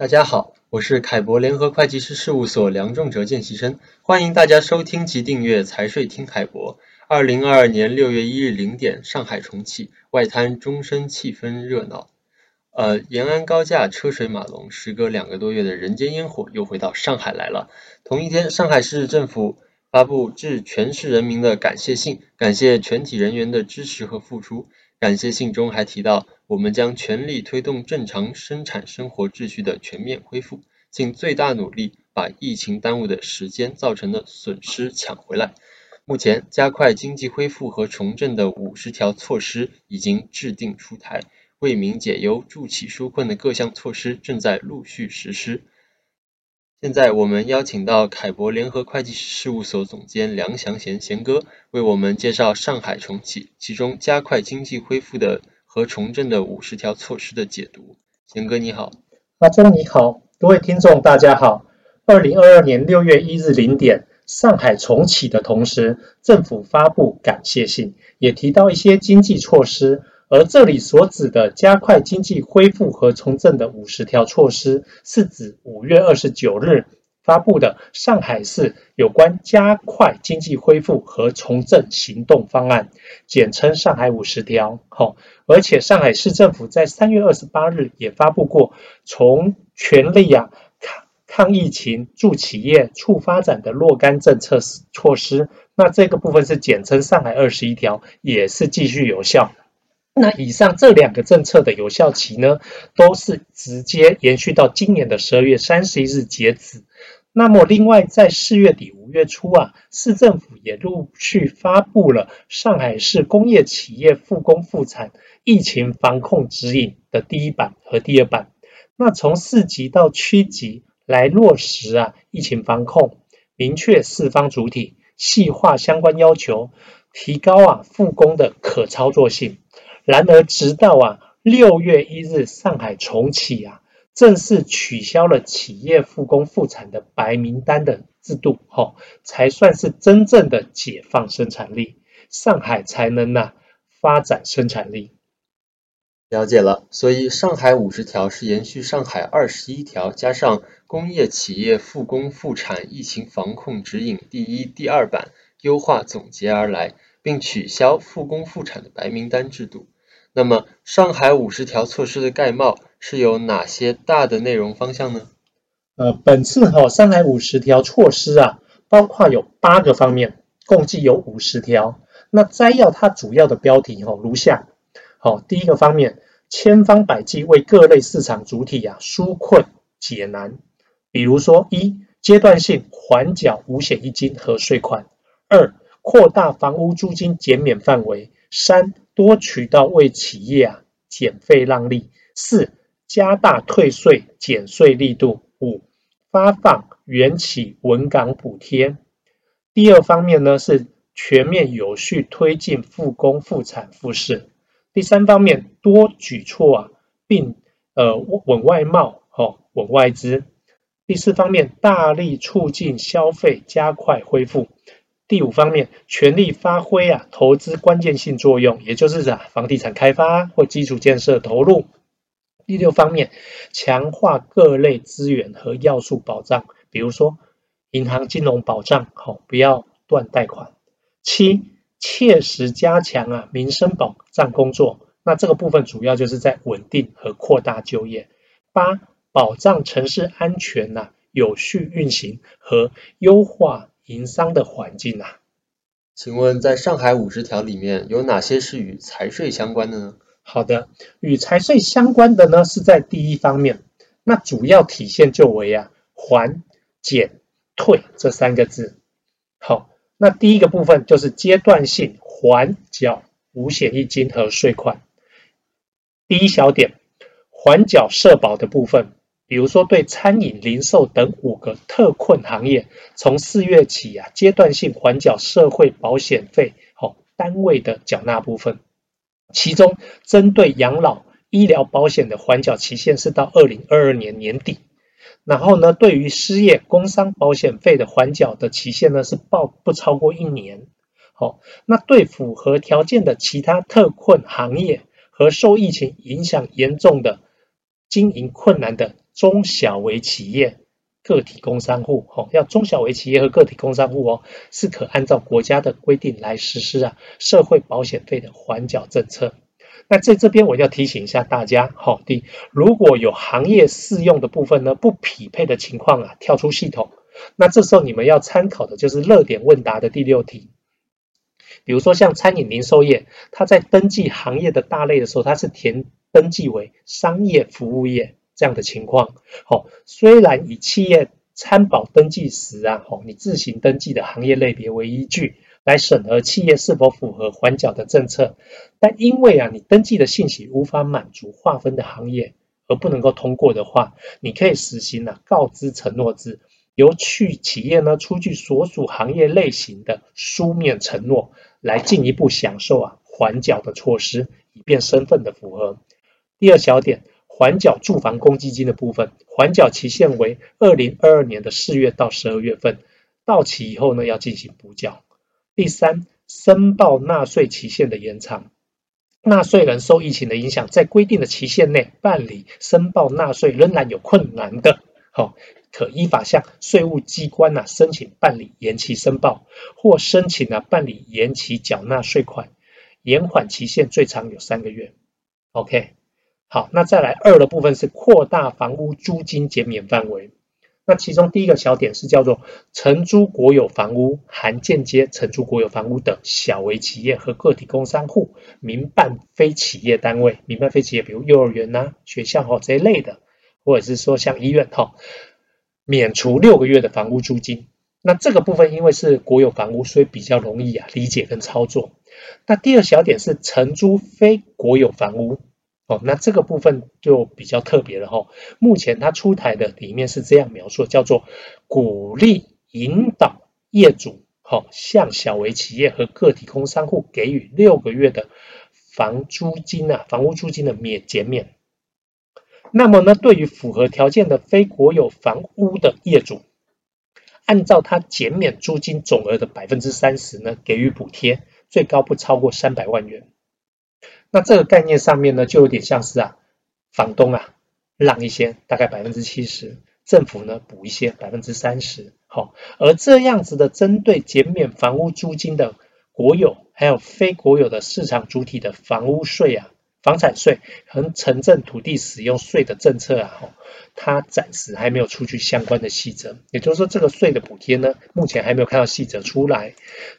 大家好，我是凯博联合会计师事务所梁仲哲见习生，欢迎大家收听及订阅财税听凯博。二零二二年六月一日零点，上海重启，外滩钟声气氛热闹。呃，延安高架车水马龙，时隔两个多月的人间烟火又回到上海来了。同一天，上海市政府发布致全市人民的感谢信，感谢全体人员的支持和付出。感谢信中还提到，我们将全力推动正常生产生活秩序的全面恢复，尽最大努力把疫情耽误的时间造成的损失抢回来。目前，加快经济恢复和重振的五十条措施已经制定出台，为民解忧、助企纾困的各项措施正在陆续实施。现在我们邀请到凯博联合会计事务所总监梁祥贤贤哥为我们介绍上海重启，其中加快经济恢复的和重振的五十条措施的解读。贤哥你好，阿忠你好，各位听众大家好。二零二二年六月一日零点，上海重启的同时，政府发布感谢信，也提到一些经济措施。而这里所指的加快经济恢复和重振的五十条措施，是指五月二十九日发布的上海市有关加快经济恢复和重振行动方案，简称上海五十条。好，而且上海市政府在三月二十八日也发布过从全力啊抗抗疫情、助企业、促发展的若干政策措施。那这个部分是简称上海二十一条，也是继续有效。那以上这两个政策的有效期呢，都是直接延续到今年的十二月三十一日截止。那么，另外在四月底五月初啊，市政府也陆续发布了上海市工业企业复工复产疫情防控指引的第一版和第二版。那从市级到区级来落实啊疫情防控，明确四方主体，细化相关要求，提高啊复工的可操作性。然而，直到啊六月一日上海重启啊，正式取消了企业复工复产的白名单的制度，吼，才算是真正的解放生产力，上海才能呐发展生产力。了解了，所以上海五十条是延续上海二十一条，加上工业企业复工复产疫情防控指引第一、第二版优化总结而来。并取消复工复产的白名单制度。那么，上海五十条措施的概貌是有哪些大的内容方向呢？呃，本次哈、哦、上海五十条措施啊，包括有八个方面，共计有五十条。那摘要它主要的标题哈、哦、如下：好、哦，第一个方面，千方百计为各类市场主体啊纾困解难。比如说，一阶段性缓缴五险一金和税款；二扩大房屋租金减免范围，三多渠道为企业啊减费让利，四加大退税减税力度，五发放园企稳岗补贴。第二方面呢是全面有序推进复工复产复市。第三方面多举措啊，并呃稳外贸哦稳外资。第四方面大力促进消费，加快恢复。第五方面，全力发挥啊投资关键性作用，也就是啊房地产开发或基础建设投入。第六方面，强化各类资源和要素保障，比如说银行金融保障，好不要断贷款。七，切实加强啊民生保障工作，那这个部分主要就是在稳定和扩大就业。八，保障城市安全呐、有序运行和优化。营商的环境啊，请问在上海五十条里面有哪些是与财税相关的呢？好的，与财税相关的呢是在第一方面，那主要体现就为啊还、减、退这三个字。好，那第一个部分就是阶段性还缴五险一金和税款。第一小点，还缴社保的部分。比如说，对餐饮、零售等五个特困行业，从四月起啊，阶段性缓缴社会保险费，好单位的缴纳部分。其中，针对养老医疗保险的缓缴期限是到二零二二年年底。然后呢，对于失业、工伤保险费的缓缴的期限呢，是报不超过一年。好，那对符合条件的其他特困行业和受疫情影响严重的经营困难的中小微企业、个体工商户，哦，要中小微企业和个体工商户哦，是可按照国家的规定来实施啊社会保险费的缓缴政策。那在这边我要提醒一下大家，好，第，如果有行业适用的部分呢不匹配的情况啊，跳出系统，那这时候你们要参考的就是热点问答的第六题。比如说像餐饮零售业，它在登记行业的大类的时候，它是填登记为商业服务业这样的情况。好，虽然以企业参保登记时啊，好，你自行登记的行业类别为依据。来审核企业是否符合缓缴的政策，但因为啊，你登记的信息无法满足划分的行业而不能够通过的话，你可以实行啊告知承诺制，由去企业呢出具所属行业类型的书面承诺，来进一步享受啊缓缴的措施，以便身份的符合。第二小点，缓缴住房公积金的部分，缓缴期限为二零二二年的四月到十二月份，到期以后呢要进行补缴。第三，申报纳税期限的延长，纳税人受疫情的影响，在规定的期限内办理申报纳税仍然有困难的，好，可依法向税务机关呐申请办理延期申报，或申请啊办理延期缴纳税款，延缓期限最长有三个月。OK，好，那再来二的部分是扩大房屋租金减免范围。那其中第一个小点是叫做承租国有房屋，含间接承租国有房屋的小微企业和个体工商户、民办非企业单位、民办非企业，比如幼儿园呐、学校哈这一类的，或者是说像医院哈，免除六个月的房屋租金。那这个部分因为是国有房屋，所以比较容易啊理解跟操作。那第二小点是承租非国有房屋。哦，那这个部分就比较特别了哈。目前它出台的里面是这样描述，叫做鼓励引导业主，好向小微企业和个体工商户给予六个月的房租金啊，房屋租金的免减免。那么呢，对于符合条件的非国有房屋的业主，按照他减免租金总额的百分之三十呢，给予补贴，最高不超过三百万元。那这个概念上面呢，就有点像是啊，房东啊让一些，大概百分之七十，政府呢补一些百分之三十，好，而这样子的针对减免房屋租金的国有还有非国有的市场主体的房屋税啊、房产税和城镇土地使用税的政策啊，它暂时还没有出具相关的细则，也就是说这个税的补贴呢，目前还没有看到细则出来。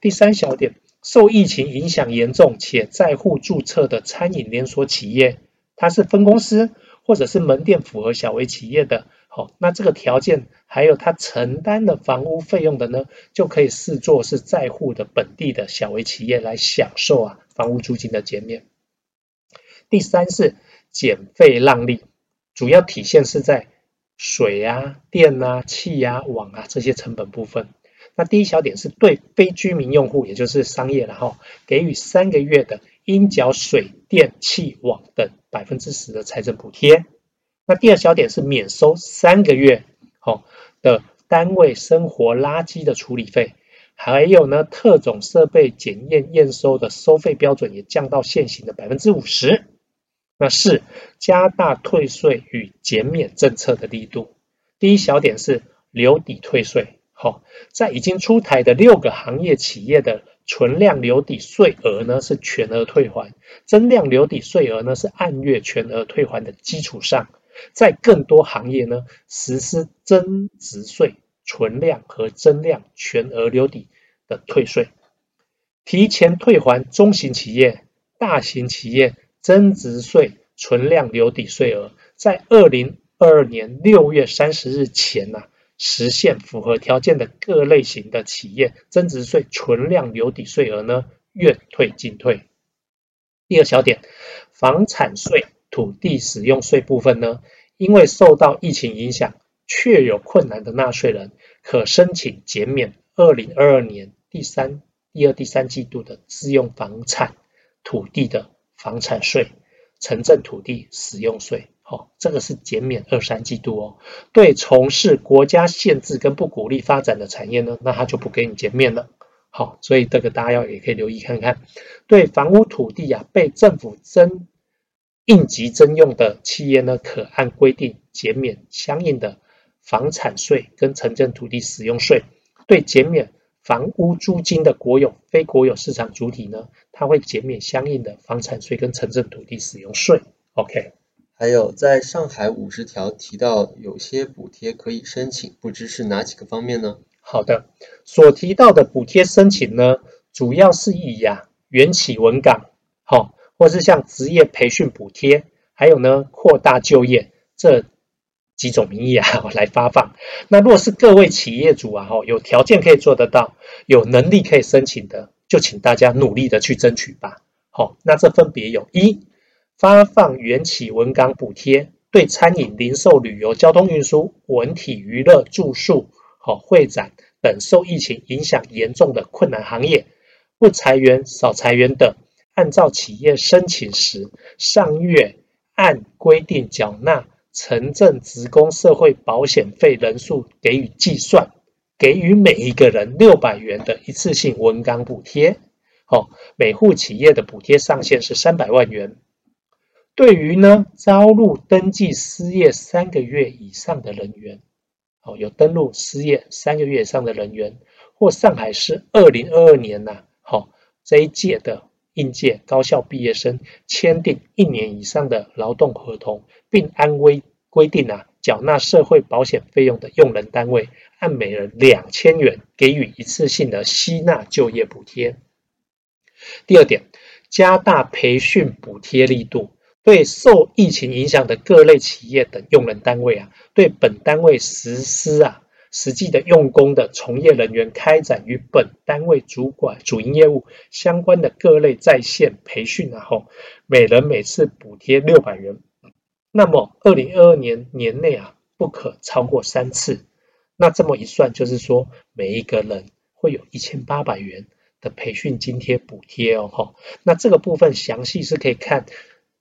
第三小点。受疫情影响严重且在户注册的餐饮连锁企业，它是分公司或者是门店符合小微企业的，好，那这个条件还有它承担的房屋费用的呢，就可以视作是在户的本地的小微企业来享受啊房屋租金的减免。第三是减费让利，主要体现是在水啊、电啊、气啊、网啊这些成本部分。那第一小点是对非居民用户，也就是商业，然后给予三个月的应缴水电气网等百分之十的财政补贴。那第二小点是免收三个月好的单位生活垃圾的处理费，还有呢特种设备检验验收的收费标准也降到现行的百分之五十。那四加大退税与减免政策的力度。第一小点是留抵退税。好，在已经出台的六个行业企业的存量留抵税额呢，是全额退还；增量留抵税额呢，是按月全额退还的基础上，在更多行业呢，实施增值税存量和增量全额留抵的退税，提前退还中型企业、大型企业增值税存量留抵税额，在二零二二年六月三十日前呢、啊。实现符合条件的各类型的企业增值税存量留抵税额呢，愿退尽退。第二小点，房产税、土地使用税部分呢，因为受到疫情影响，确有困难的纳税人，可申请减免二零二二年第三、第二、第三季度的自用房产土地的房产税、城镇土地使用税。好，这个是减免二三季度哦。对从事国家限制跟不鼓励发展的产业呢，那他就不给你减免了。好，所以这个大家要也可以留意看看。对房屋土地啊，被政府征应急征用的企业呢，可按规定减免相应的房产税跟城镇土地使用税。对减免房屋租金的国有、非国有市场主体呢，它会减免相应的房产税跟城镇土地使用税。OK。还有，在上海五十条提到有些补贴可以申请，不知是哪几个方面呢？好的，所提到的补贴申请呢，主要是以呀缘起稳岗，好、或是像职业培训补贴，还有呢扩大就业这几种名义啊来发放。那若是各位企业主啊，哈有条件可以做得到，有能力可以申请的，就请大家努力的去争取吧。好，那这分别有一发放缘起文岗补贴，对餐饮、零售、旅游、交通运输、文体娱乐、住宿、好会展等受疫情影响严重的困难行业，不裁员、少裁员等。按照企业申请时，上月按规定缴纳城镇职工社会保险费人数给予计算，给予每一个人六百元的一次性文岗补贴。好，每户企业的补贴上限是三百万元。对于呢招录登记失业三个月以上的人员，哦，有登录失业三个月以上的人员，或上海市二零二二年呐，好这一届的。应届高校毕业生签订一年以上的劳动合同，并按规规定啊，缴纳社会保险费用的用人单位，按每人两千元给予一次性的吸纳就业补贴。第二点，加大培训补贴力度，对受疫情影响的各类企业等用人单位啊，对本单位实施啊。实际的用工的从业人员开展与本单位主管主营业务相关的各类在线培训，然后每人每次补贴六百元。那么二零二二年年内啊，不可超过三次。那这么一算，就是说每一个人会有一千八百元的培训津贴补贴哦。那这个部分详细是可以看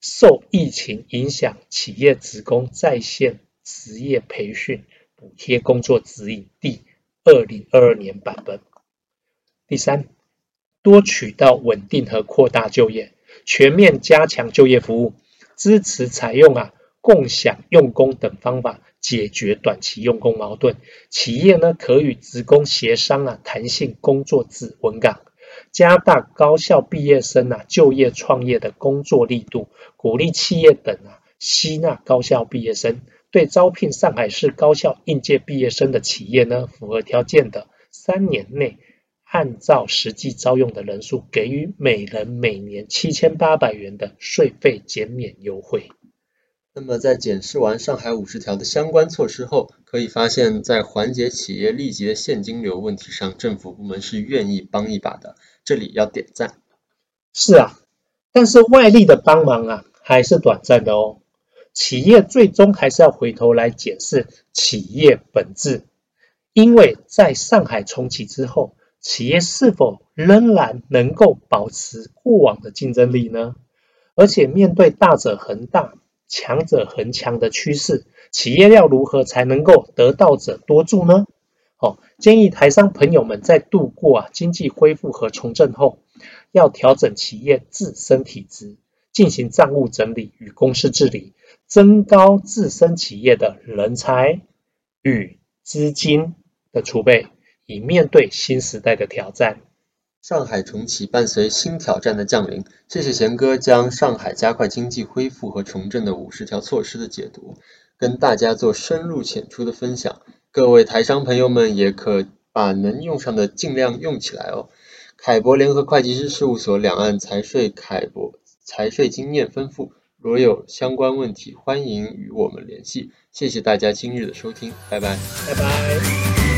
受疫情影响企业职工在线职业培训。补贴工作指引第二零二二年版本。第三，多渠道稳定和扩大就业，全面加强就业服务，支持采用啊共享用工等方法解决短期用工矛盾。企业呢可与职工协商啊弹性工作制稳岗，加大高校毕业生啊就业创业的工作力度，鼓励企业等啊吸纳高校毕业生。对招聘上海市高校应届毕业生的企业呢，符合条件的，三年内按照实际招用的人数，给予每人每年七千八百元的税费减免优惠。那么，在检视完上海五十条的相关措施后，可以发现，在缓解企业立即的现金流问题上，政府部门是愿意帮一把的，这里要点赞。是啊，但是外力的帮忙啊，还是短暂的哦。企业最终还是要回头来检视企业本质，因为在上海重启之后，企业是否仍然能够保持过往的竞争力呢？而且面对大者恒大、强者恒强的趋势，企业要如何才能够得道者多助呢？建议台商朋友们在度过啊经济恢复和重振后，要调整企业自身体质，进行账务整理与公司治理。增高自身企业的人才与资金的储备，以面对新时代的挑战。上海重启伴随新挑战的降临，谢谢贤哥将上海加快经济恢复和重振的五十条措施的解读，跟大家做深入浅出的分享。各位台商朋友们也可把能用上的尽量用起来哦。凯博联合会计师事务所两岸财税凯博财税经验丰富。如有相关问题，欢迎与我们联系。谢谢大家今日的收听，拜拜，拜拜。